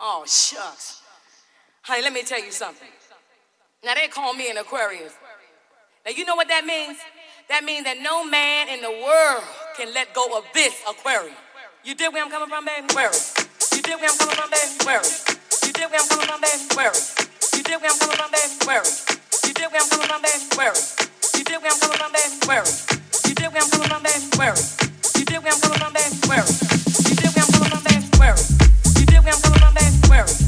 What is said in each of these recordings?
Oh, shucks. Honey, let me tell you something. Now, they call me an Aquarius. Now, you know what that means? That means that no man in the world can let go of this Aquarius. You dig where I'm coming from, baby? Aquarius. You dig where I'm coming from, baby? Aquarius. You dig where I'm coming from, baby? Aquarius. You dig where I'm coming from, baby? Aquarius. You dig where I'm coming from, baby? Aquarius. You did where I'm coming from, baby? Aquarius. You dig where I'm coming from, baby? Aquarius. You did where I'm coming from, baby? Aquarius. You dig where I'm coming from, baby? Aquarius. You did where I'm coming wearing.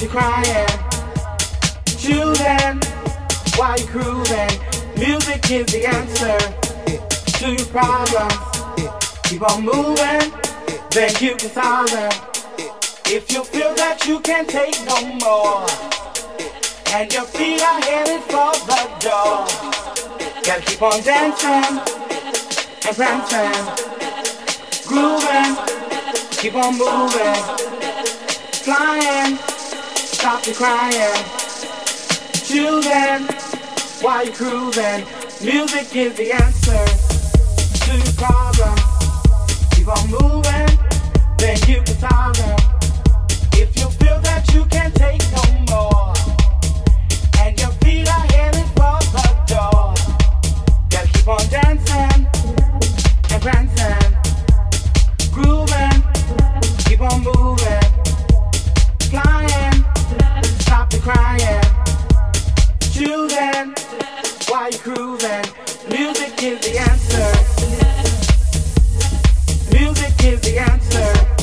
Your crying, choosing while you're cruising. Music is the answer to your problems. Keep on moving, then you can solve them. If you feel that you can't take no more, and your feet are headed for the door, gotta keep on dancing and prancing, grooving, keep on moving, flying, stop your crying, choosing while you're cruising. Music is the answer to your problems. Keep on moving, then you can solve them. If you feel that you can't take no more, and your feet are headed for the door, gotta keep on dancing and prancing, crying, choosing while you're cruising. Music is the answer. Music is the answer.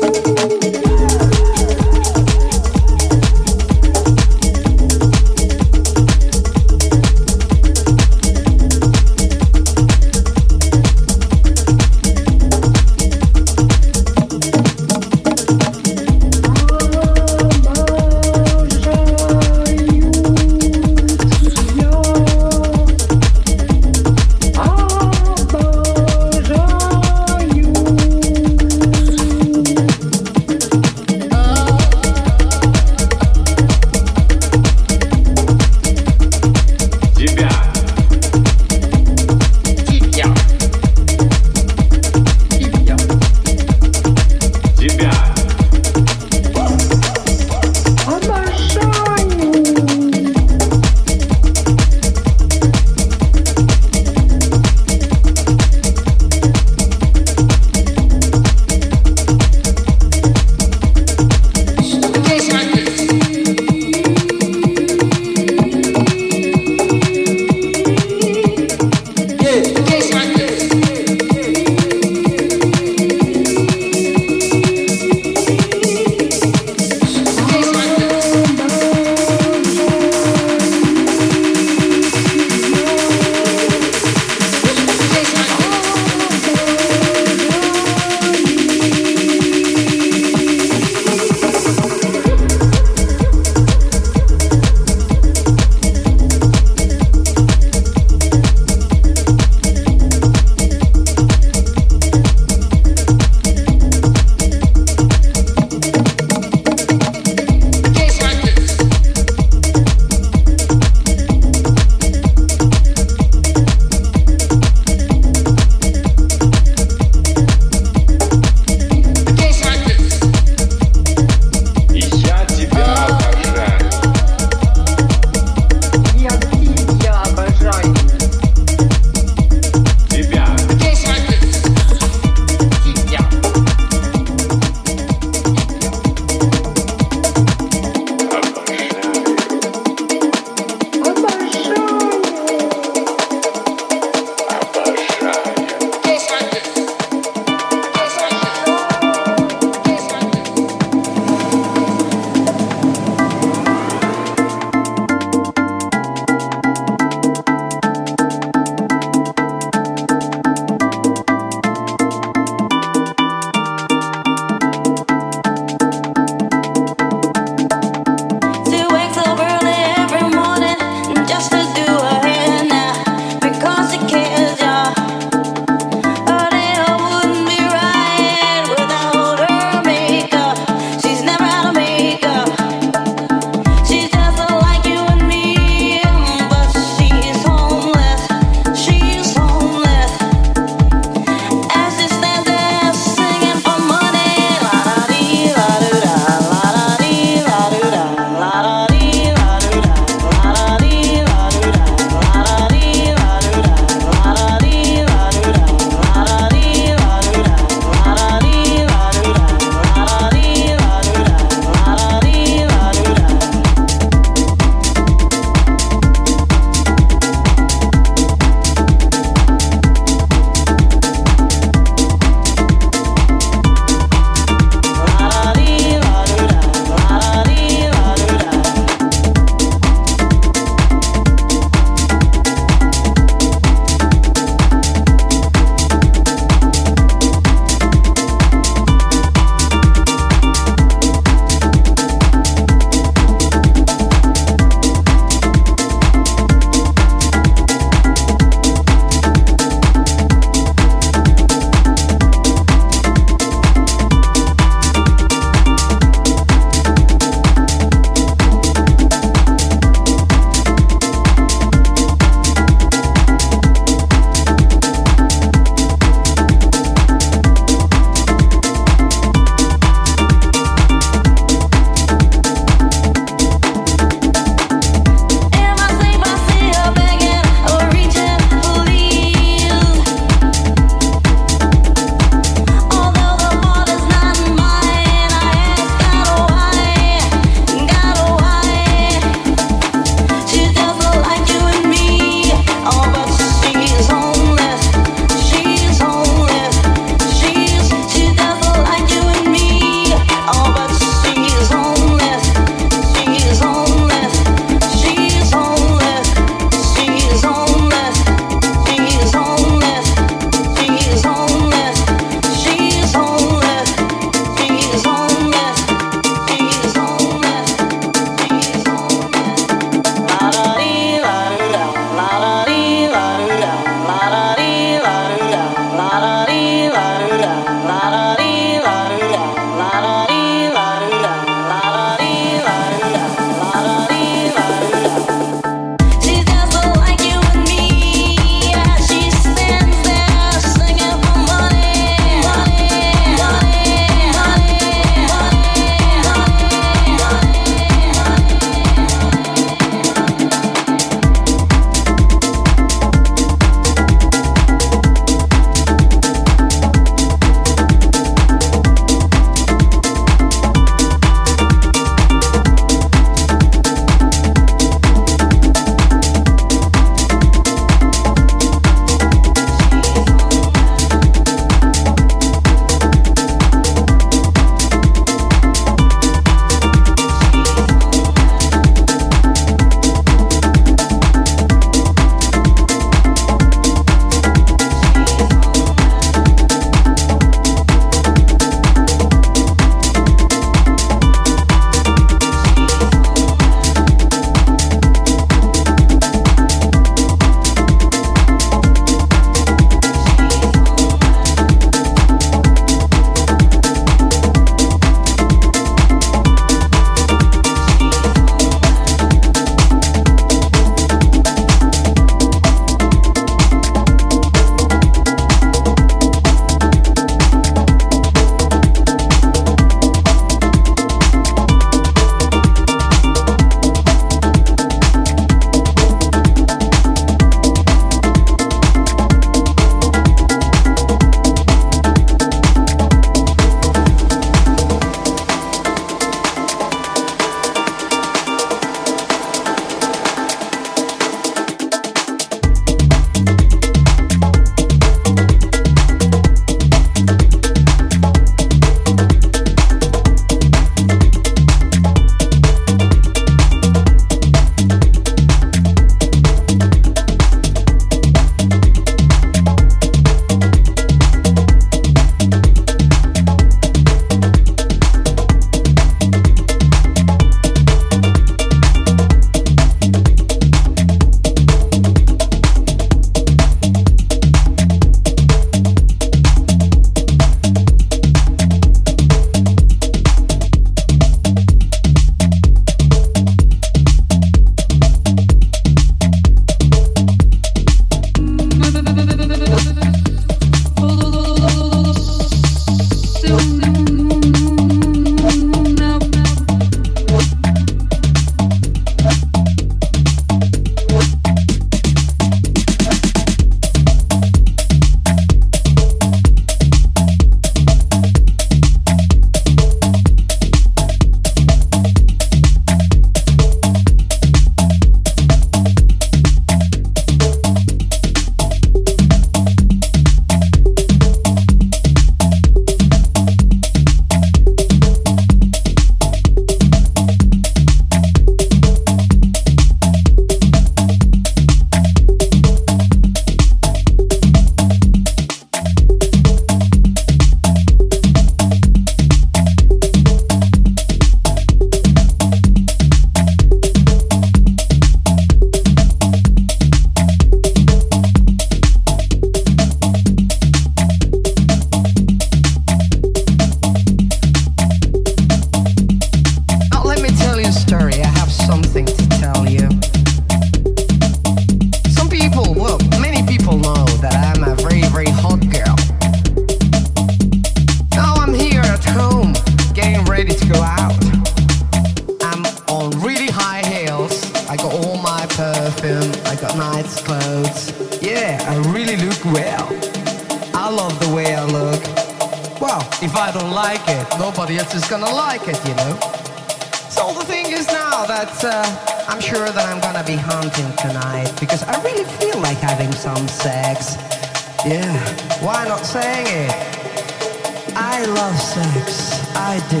I love sex. I do.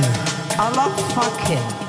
I love fucking.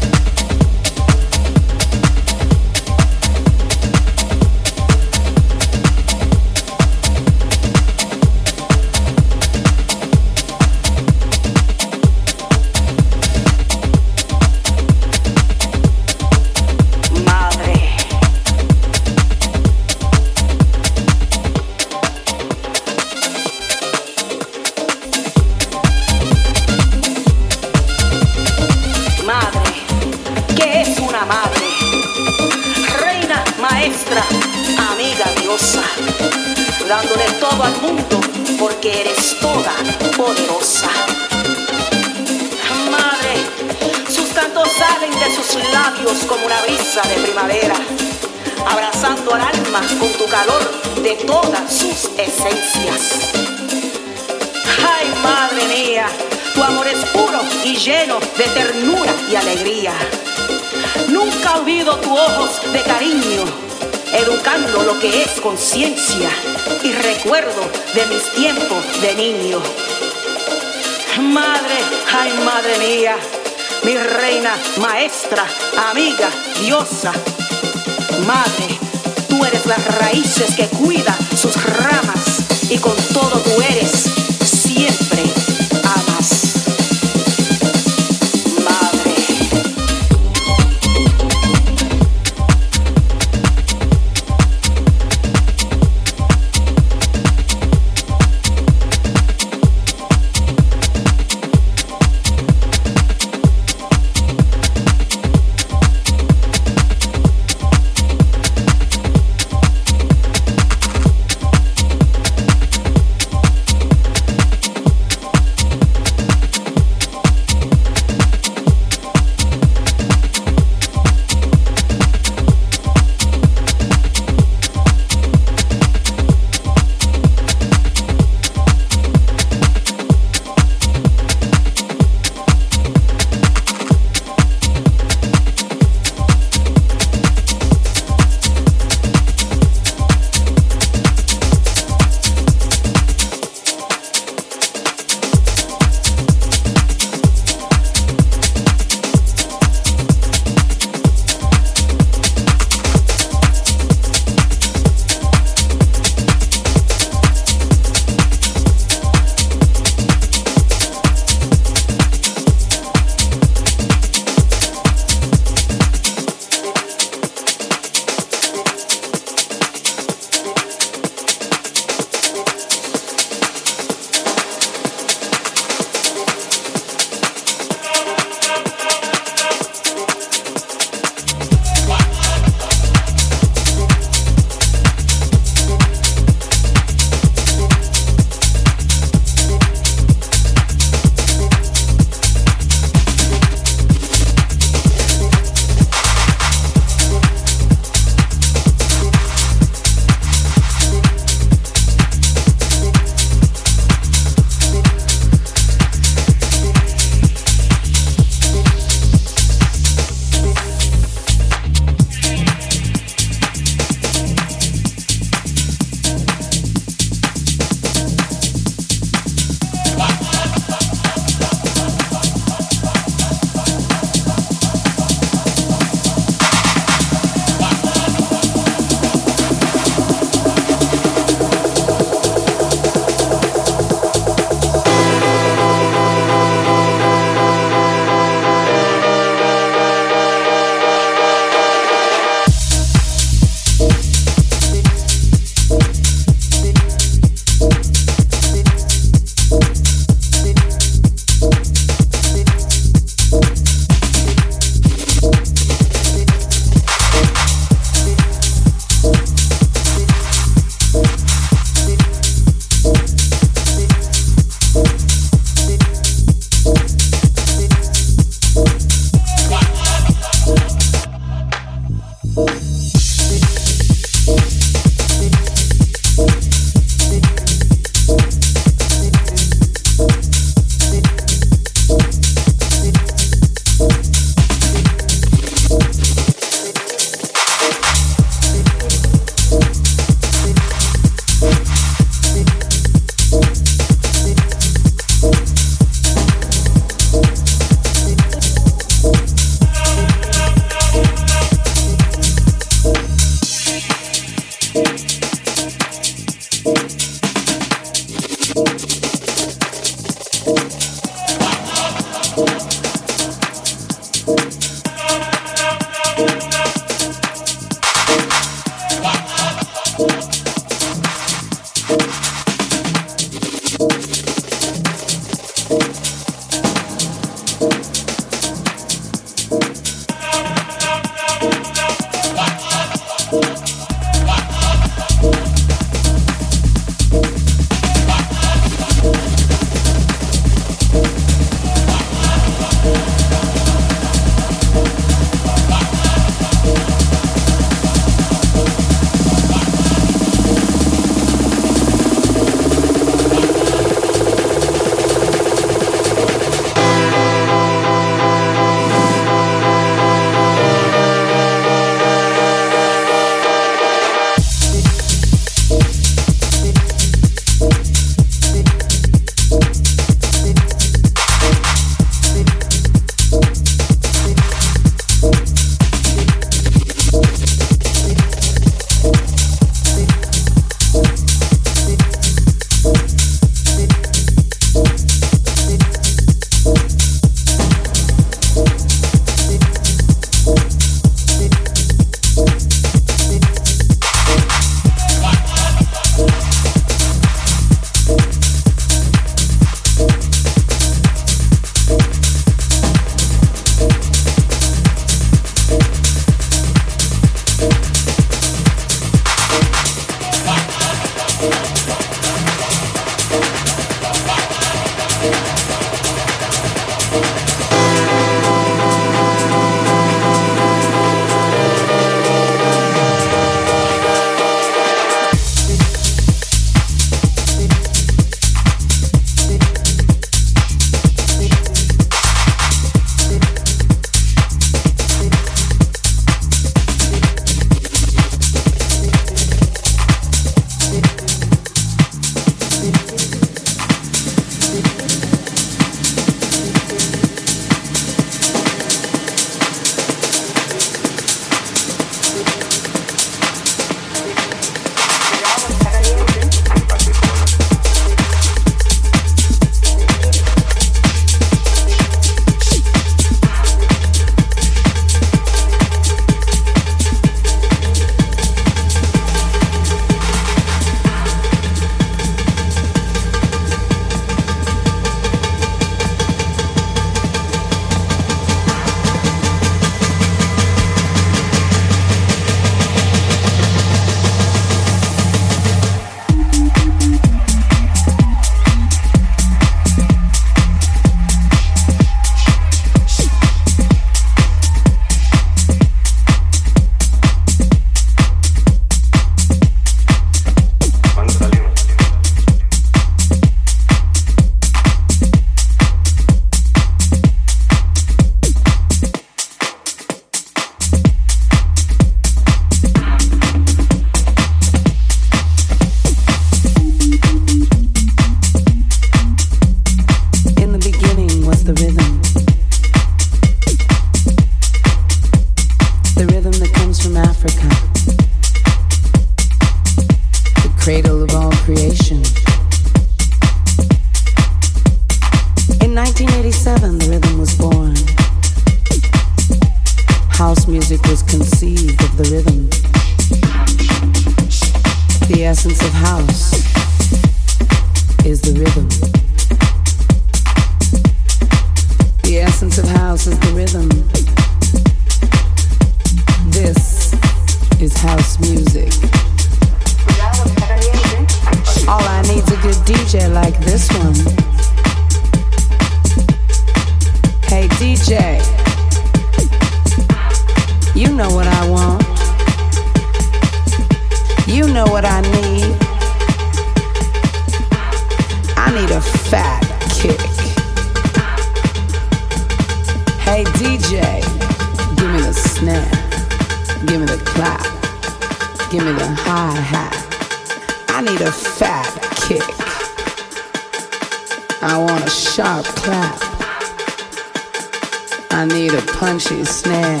snare.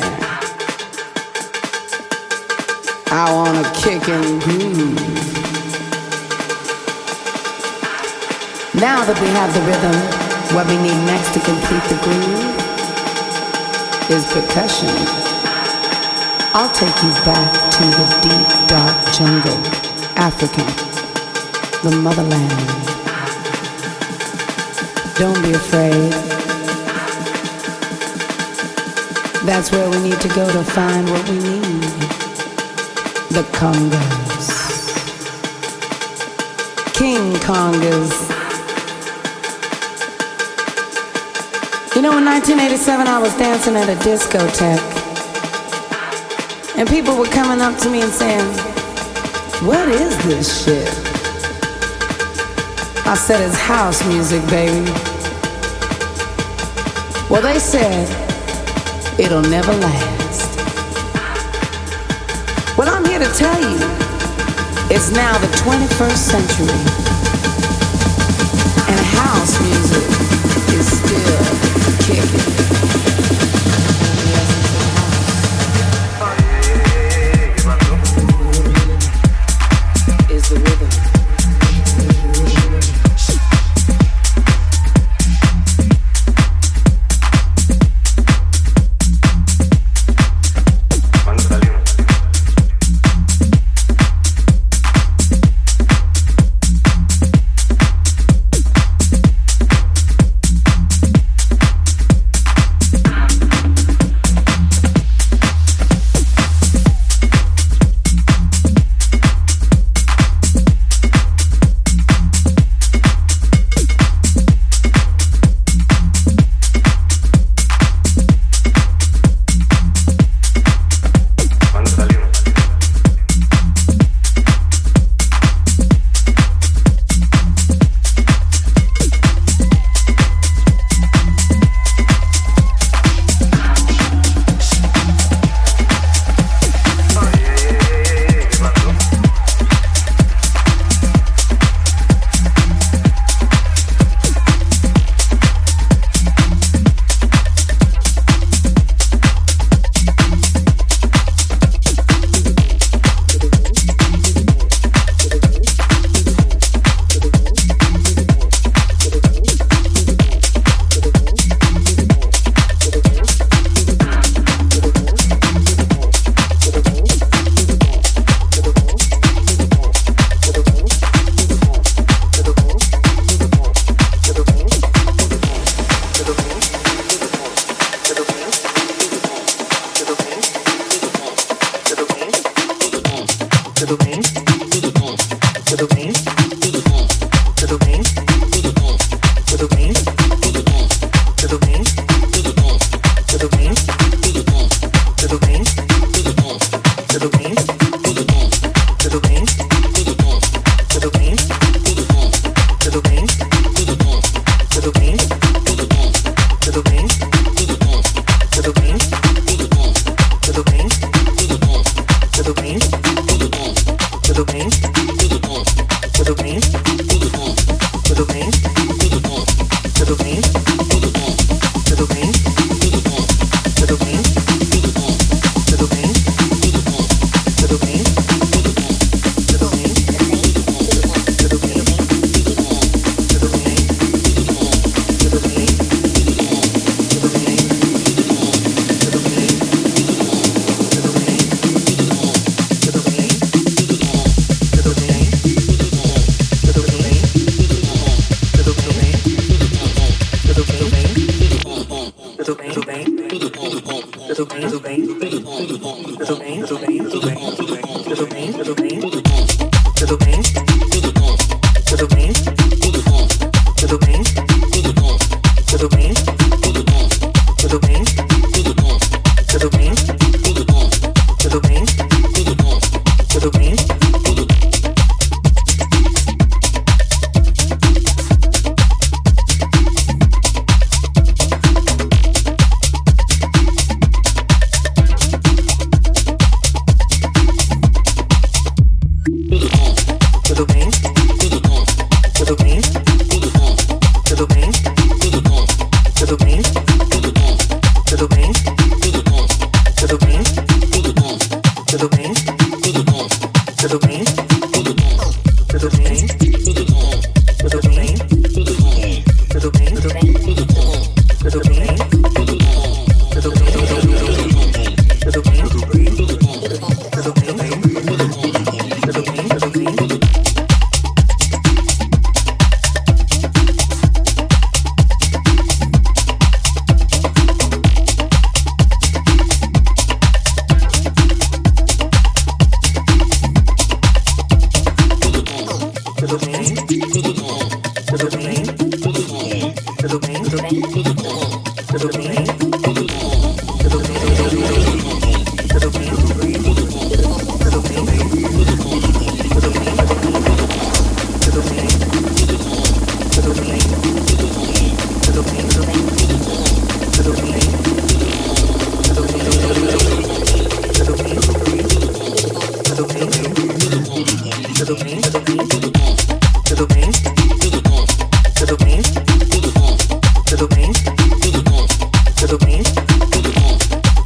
I wanna kick and groove. Now that we have the rhythm, what we need next to complete the groove is percussion. I'll take you back to the deep, dark jungle, Africa, the motherland. Don't be afraid. That's where we need to go to find what we need. The Congas. King Congas. You know, in 1987, I was dancing at a discotheque. And people were coming up to me and saying, What is this shit? I said, It's house music, baby. Well, they said, it'll never last. What I'm here to tell you, it's now the 21st century, and house music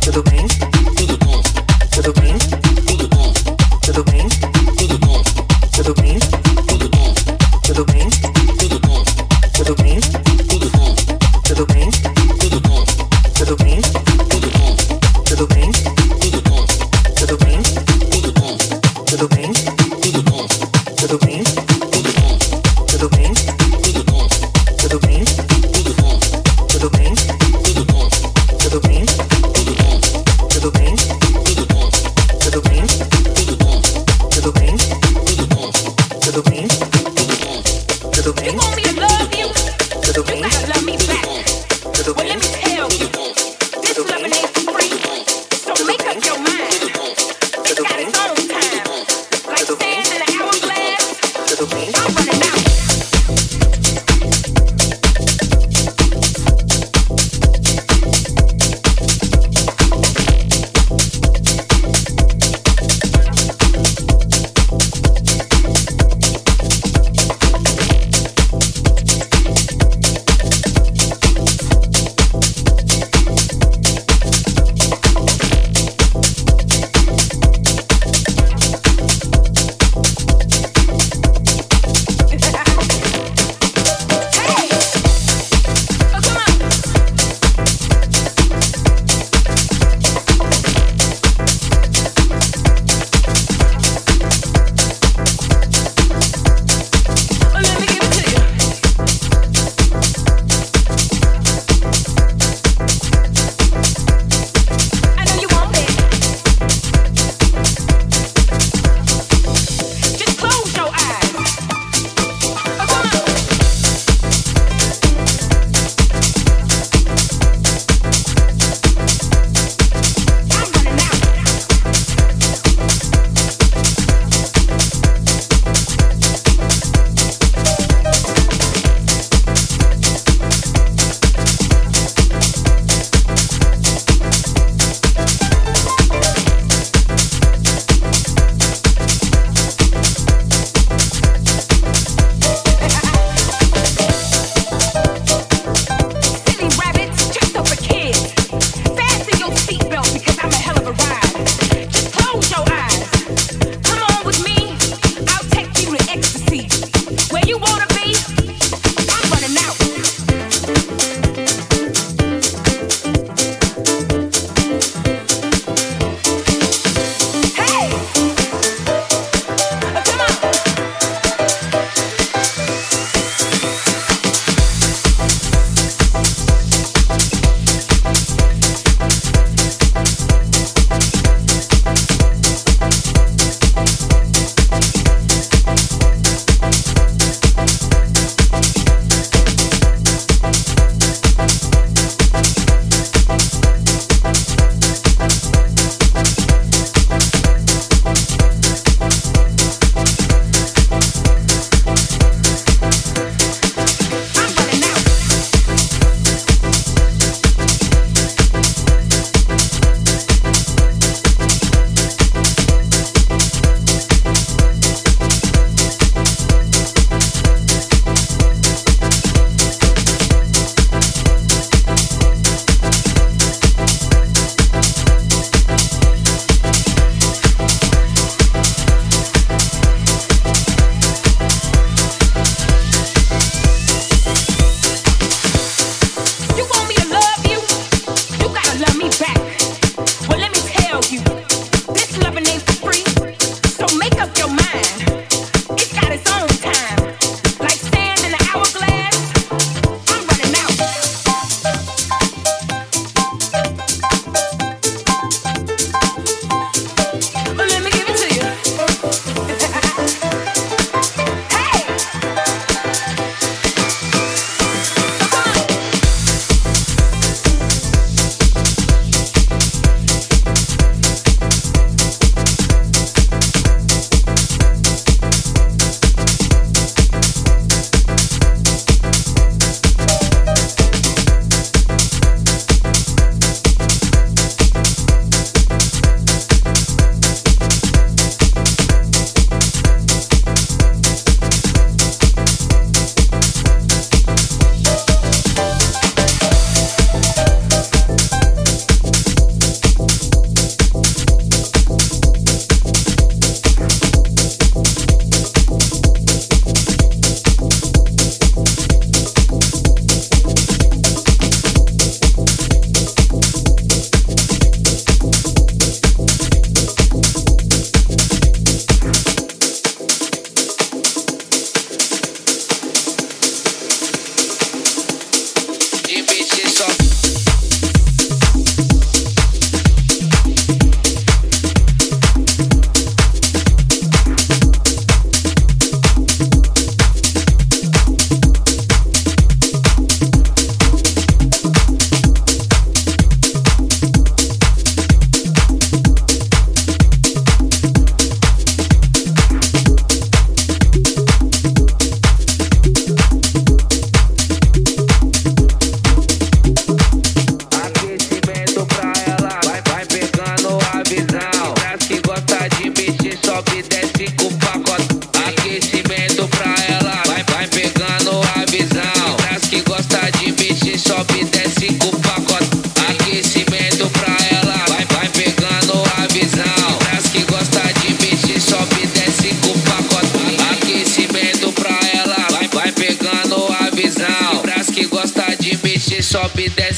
tudo bem?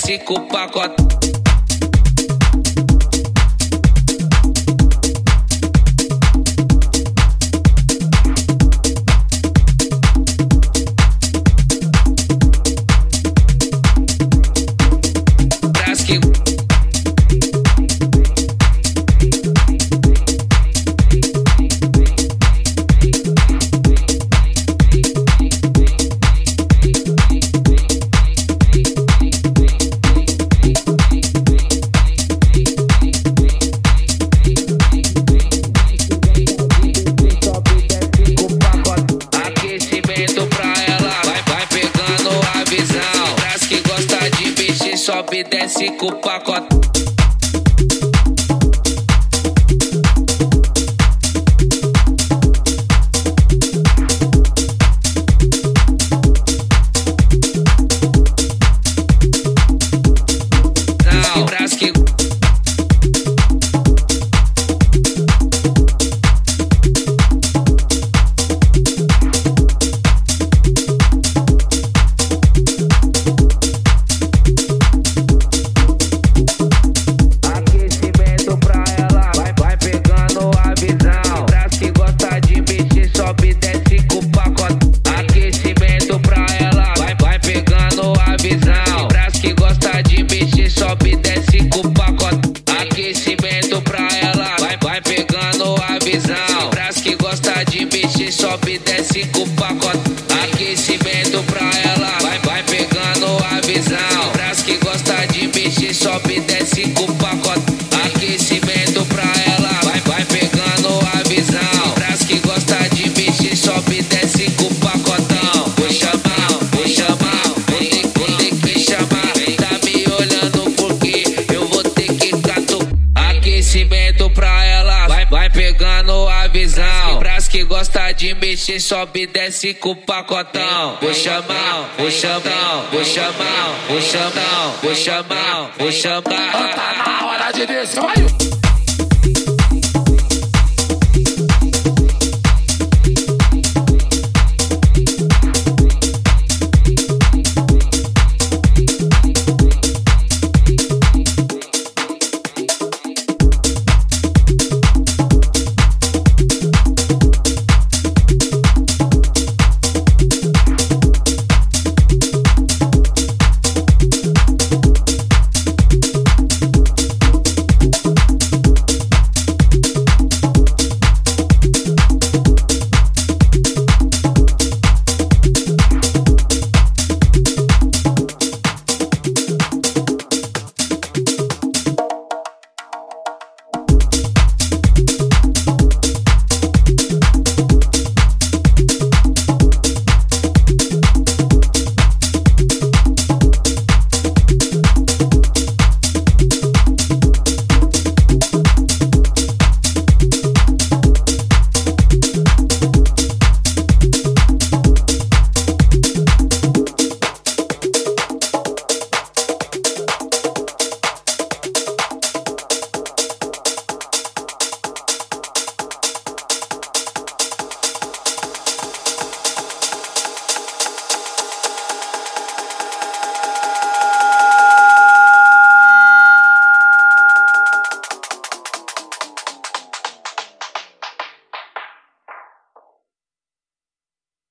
Sobe e mexer, sobe e desce com o pacotão. Vou chamar, vou chamar, vou chamar, vou chamar, vou chamar, vou chamar. Tá na hora de descer,